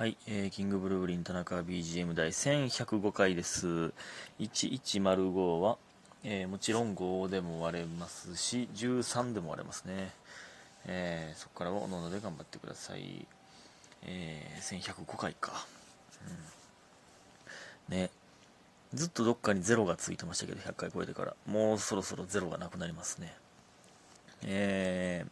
はい、えーキングブルーリン田中 BGM 第1105回です。1105は、えーもちろん5でも割れますし、13でも割れますね。えーそこからはおのので頑張ってください。えー1105回か。うん。ね。ずっとどっかにゼロがついてましたけど、100回超えてから。もうそろそろゼロがなくなりますね。えー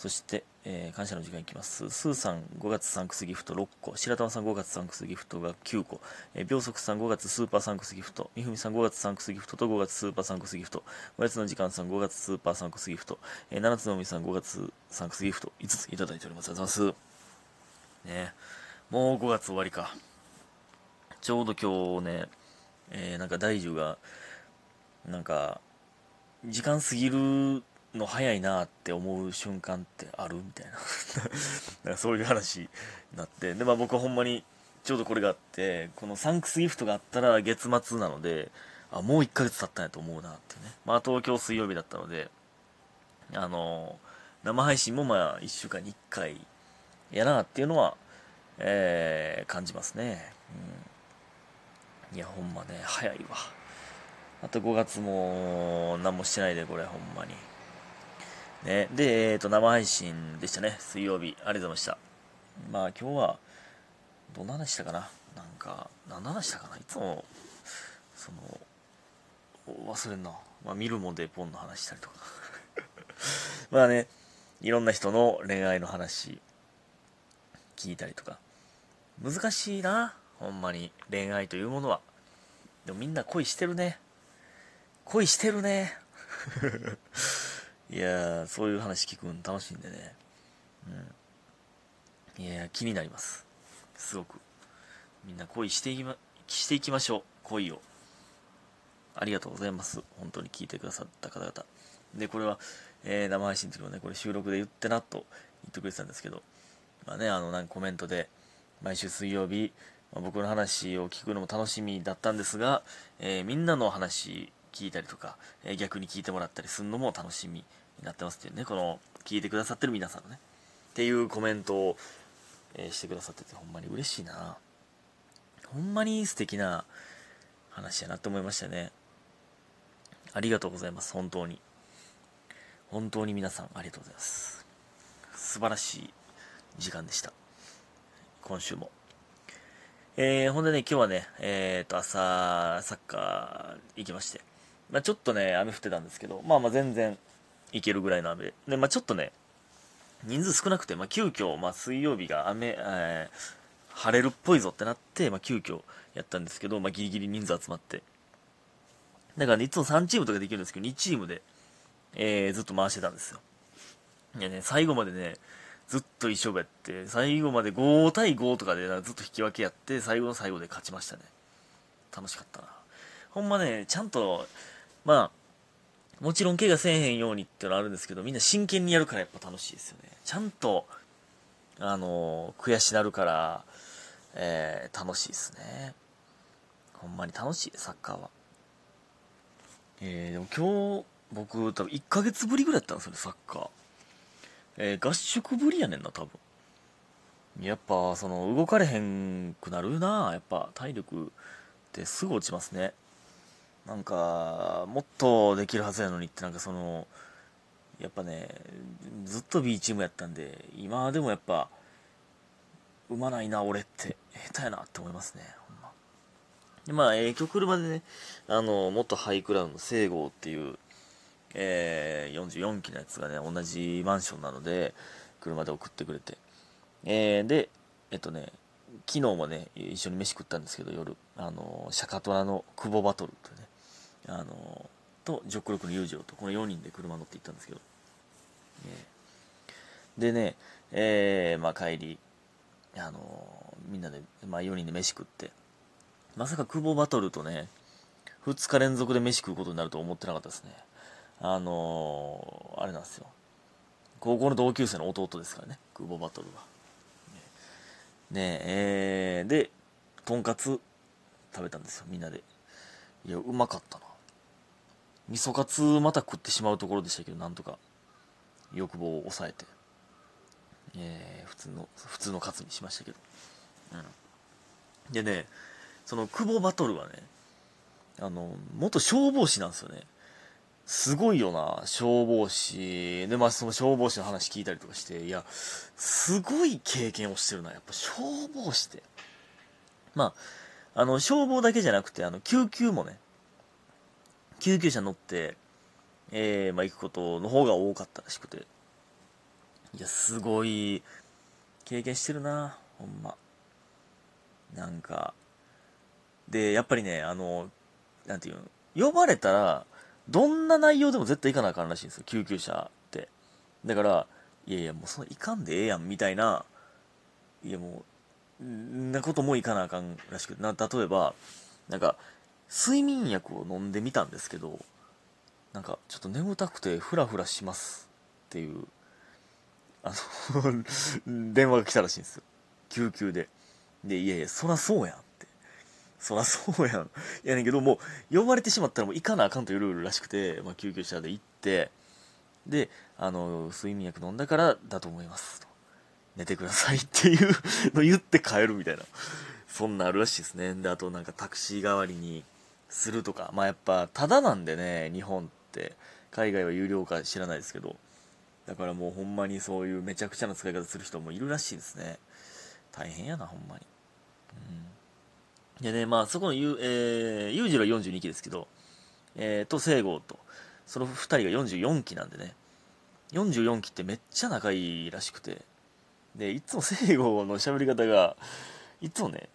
そして、えー感謝の時間いきます。スーさん5月サンクスギフト6個、白玉さん5月サンクスギフトが9個、えー、秒速さん5月スーパーサンクスギフト、みふみさん5月サンクスギフトと5月スーパーサンクスギフト、おやつの時間さん5月スーパーサンクスギフト、えー、七つのみさん5月サンクスギフト5ついただいております。ありがとうございます。ねもう5月終わりか。ちょうど今日ね、えーなんか大樹が、なんか、時間過ぎるの早いなって思う瞬間ってあるみたいな。なんかそういう話になって。で、まあ、僕はほんまにちょうどこれがあってこのサンクスギフトがあったら月末なのであもう1ヶ月経ったんやと思うなってね、まあ、東京水曜日だったのであの生配信もまあ1週間に1回やなっていうのは、えー感じますね、うん、いやほんまね早いわ。あと5月も何もしてないでこれほんまに。ね、で、えっ、と、生配信でしたね。水曜日。ありがとうございました。まあ、今日は、どんな話したかな？なんか、何の話したかな？いつも、その、忘れんな。まあ、見るもんでポンの話したりとか。まあね、いろんな人の恋愛の話、聞いたりとか。難しいな。ほんまに。恋愛というものは。でもみんな恋してるね。恋してるね。いや、そういう話聞くの楽しいんでね。うん。いやー、気になります。すごく。みんな恋していきま、していきましょう。恋を。ありがとうございます。本当に聞いてくださった方々。で、これは、えー生配信の時もね、これ収録で言ってなと言ってくれてたんですけど、まあね、あの、なんかコメントで、毎週水曜日、まあ僕の話を聞くのも楽しみだったんですが、えーみんなの話聞いたりとか、えー逆に聞いてもらったりするのも楽しみになってますっていうね、この、聞いてくださってる皆さんのね、っていうコメントを、えーしてくださってて、ほんまに嬉しいなほんまに素敵な話やなって思いましたね。ありがとうございます、本当に。本当に皆さんありがとうございます。素晴らしい時間でした。今週も。えー、ほんでね、今日はね、えーと、朝、サッカー行きまして。まあちょっとね、雨降ってたんですけど、まあまあ全然行けるぐらいの雨で。で、まあちょっとね、人数少なくて、まあ急遽、まあ水曜日が雨、えー晴れるっぽいぞってなって、まあ急遽やったんですけど、まあギリギリ人数集まって。だからね、いつも3チームとかできるんですけど、2チームで、えーずっと回してたんですよ。いやね、最後までね、ずっと一勝負やって、最後まで5対5とかでずっと引き分けやって、最後の最後で勝ちましたね。楽しかったな。ほんまね、ちゃんと、まあ、もちろん怪我せえへんようにってのはあるんですけど、みんな真剣にやるからやっぱ楽しいですよね。ちゃんと、あの悔しなるから、えー楽しいですね。ほんまに楽しい、サッカーは。えー、でも今日、僕、多分1ヶ月ぶりぐらいやったんですよね、サッカー。えー合宿ぶりやねんな、多分。やっぱ、その、動かれへんくなるなやっぱ、体力ってすぐ落ちますね。なんか、もっとできるはずやのにって、なんかその、やっぱね、ずっと B チームやったんで、今でもやっぱ、うまないな、俺って。下手やなって思いますね、ほんま。で、まあ、えー、今日車でね、あの、元ハイクラウンの聖郷っていう、えー、44期のやつがね、同じマンションなので、車で送ってくれて。えー、で、えっとね、昨日もね、一緒に飯食ったんですけど、夜、あの、シャカトラの久保バトルとね、あの、と、ジョックロックの裕次郎と、この4人で車乗って行ったんですけど、えーでね、えー、まあ帰り、あの、みんなで、まあ4人で飯食って、まさか久保バトルとね、2日連続で飯食うことになると思ってなかったですね。あのーあれなんですよ。高校の同級生の弟ですからね、久保バトルは。ねえ、えー、で、とんかつ食べたんですよ、みんなで。いや、うまかったな。味噌カツまた食ってしまうところでしたけど、なんとか欲望を抑えて、えー普通の、普通のカツにしましたけど。うん。でね、その久保バトルはね、あの、元消防士なんですよね。すごいよな、消防士。で、まあその消防士の話聞いたりとかして、いや、すごい経験をしてるな、やっぱ消防士って。まあ、あの、消防だけじゃなくて、あの、救急もね、救急車乗って、えー、まあ行くことの方が多かったらしくて。いや、すごい、経験してるな、ほんま。なんか、で、やっぱりね、あの、なんていうの、呼ばれたら、どんな内容でも絶対行かなあかんらしいんですよ、救急車って。だから、いやいや、もうその行かんでええやん、みたいな、いやもう、んなことも行かなあかんらしくて、な、例えば、なんか、睡眠薬を飲んでみたんですけど、なんか、ちょっと眠たくてフラフラしますっていうあの 電話が来たらしいんですよ。救急で。で、いやいや、そらそうやんって。そらそうやんい。やねんけど、もう、呼ばれてしまったらもう行かなあかんというルールらしくて、まあ、救急車で行って、で、あの、睡眠薬飲んだからだと思いますと。寝てくださいっていうの言って帰るみたいな。そんなあるらしいですね。で、あとなんかタクシー代わりにするとか。まあやっぱ、ただなんでね、日本って。海外は有料か知らないですけど。だからもうほんまにそういうめちゃくちゃな使い方する人もいるらしいですね。大変やな、ほんまに。うん。でね、まあそこのゆ、えー、裕次郎42期ですけど、えー、と、聖郷と、その2人が44期なんでね、44期ってめっちゃ仲いいらしくて、で、いつも聖郷の喋り方が、いつもね、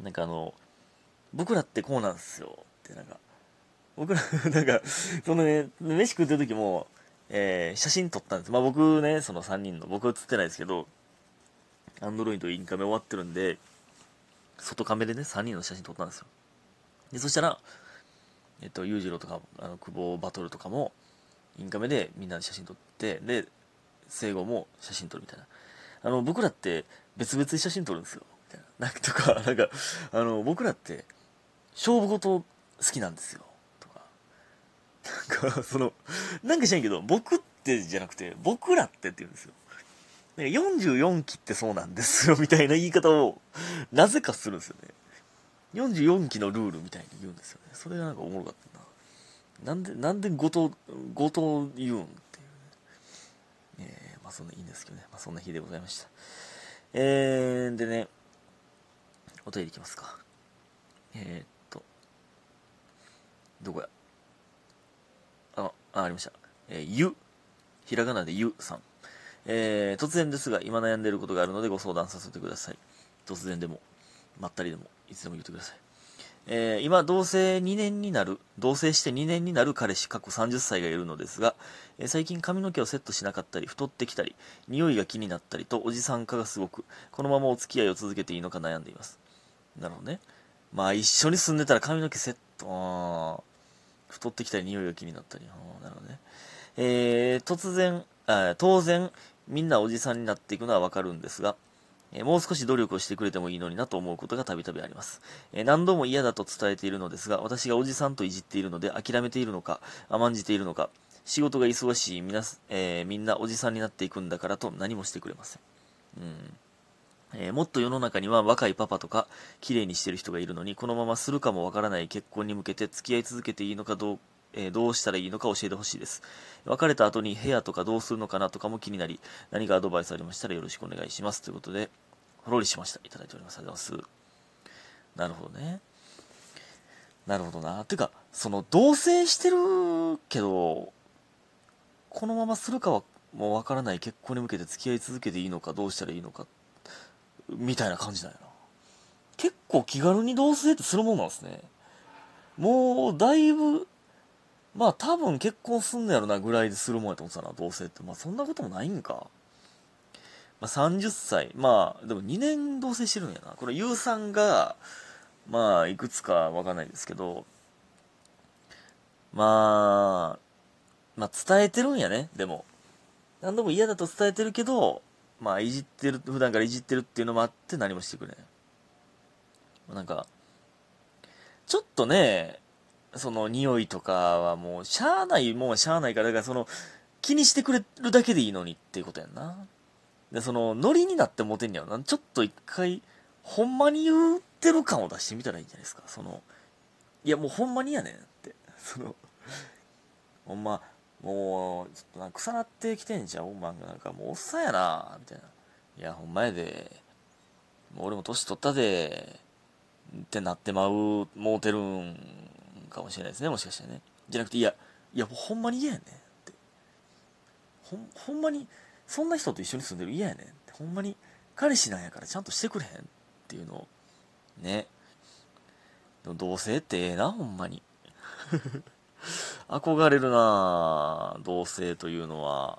なんかあの、僕らってこうなんですよって、なんか、僕ら、なんか、そのね、飯食ってる時も、えー、写真撮ったんです。まあ僕ね、その3人の、僕は写ってないですけど、アンドロイドインカメ終わってるんで、外カメでね、3人の写真撮ったんですよ。で、そしたら、えっと、裕次郎とか、あの、久保バトルとかも、インカメでみんなで写真撮って、で、聖子も写真撮るみたいな。あの、僕らって別々に写真撮るんですよ。みたいな。なんとか、なんか、あの、僕らって勝負事好きなんですよとか。なんか、その、なんか知らんけど、僕ってじゃなくて、僕らってって言うんですよ。なんか44期ってそうなんですよ、みたいな言い方を、なぜかするんですよね。44期のルールみたいに言うんですよね。それがなんかおもろかったな。なんで、なんでごと、ごと言うんっていうね。えー、まあそんないいんですけどね。まあそんな日でございました。えー、でね、お便りいきますか。えー、どこや？あ、あありました。えー、ゆ。ひらがなでゆさん。えー、突然ですが、今悩んでいることがあるのでご相談させてください。突然でも、まったりでも、いつでも言ってください。えー、今、同棲2年になる、同棲して2年になる彼氏、過去30歳がいるのですが、えー、最近髪の毛をセットしなかったり、太ってきたり、匂いが気になったりと、おじさん化がすごく、このままお付き合いを続けていいのか悩んでいます。なるほどね。まあ、一緒に住んでたら髪の毛セット、あ太ってきたり匂いが気になったり。なるほどね。えー、突然あ、当然、みんなおじさんになっていくのはわかるんですが、えー、もう少し努力をしてくれてもいいのになと思うことがたびたびあります。えー、何度も嫌だと伝えているのですが、私がおじさんといじっているので諦めているのか、甘んじているのか、仕事が忙しいみな、えー、みんなおじさんになっていくんだからと何もしてくれません。うんえー、もっと世の中には若いパパとか綺麗にしてる人がいるのにこのままするかもわからない結婚に向けて付き合い続けていいのかどう,、えー、どうしたらいいのか教えてほしいです。別れた後に部屋とかどうするのかなとかも気になり何かアドバイスありましたらよろしくお願いします。ということでほろりしました。いただいております。ありがとうございます。なるほどね。なるほどな。ていうかその同棲してるけどこのままするかはもうわからない結婚に向けて付き合い続けていいのかどうしたらいいのかみたいな感じだよな。結構気軽に同棲ってするもんなんですね。もう、だいぶ、まあ多分結婚すんのやろなぐらいでするもんやと思ってたな、同棲って。まあそんなこともないんか。まあ30歳。まあ、でも2年同棲してるんやな。これ、ゆうさんが、まあ、いくつかわかんないですけど、まあ、まあ伝えてるんやね、でも。何度も嫌だと伝えてるけど、まあ、いじってる、普段からいじってるっていうのもあって何もしてくれん。なんか、ちょっとね、その匂いとかはもう、しゃあないもんしゃあないから、だからその、気にしてくれるだけでいいのにっていうことやんな。で、その、ノリになってモテんやろな。ちょっと一回ほんまに言ってる感を出してみたらいいんじゃないですかそのいやもうほんまにやねんってそのほんまもうちょっとな腐ってきてんじゃんお前なんか。もうおっさんやなみたいな。いやほんまやで。も俺も年取ったでってなってまうもうてるんかもしれないですねもしかしてね。じゃなくていやいやもうほんまに嫌やねんって。ほんほんまにそんな人と一緒に住んでる嫌やねんって。ほんまに彼氏なんやからちゃんとしてくれへんっていうのをね。でも同棲ってええなほんまに。憧れるな同棲というのは。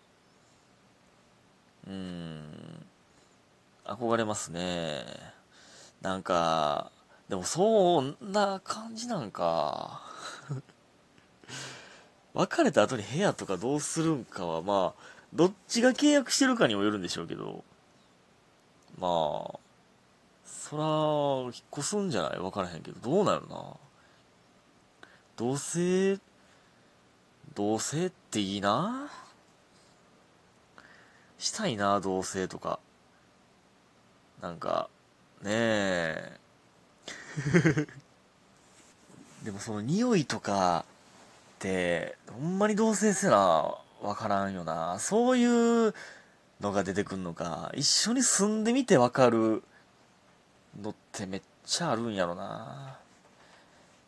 うん憧れますね。なんかでもそんな感じなんか。別れた後に部屋とかどうするんかはまあどっちが契約してるかにもよるんでしょうけど。まあそら引っ越すんじゃない？分からへんけど。どうなるな。同棲同棲っていいな。したいな同棲とか。なんかねえ。でもその匂いとかってほんまに同棲せなわからんよな。そういうのが出てくんのか。一緒に住んでみてわかるのってめっちゃあるんやろな。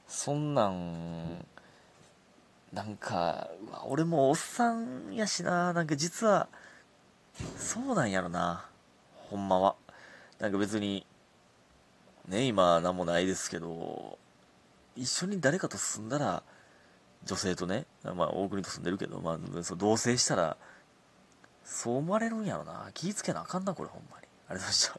そんなんなんかうわ俺もおっさんやしな。なんか実はそうなんやろな。ほんまは。なんか別にね今何もないですけど一緒に誰かと住んだら女性とねまあ大国と住んでるけど、まあ、そ同棲したらそう思われるんやろな。気ぃつけなあかんなこれほんまに。ありがとうございました。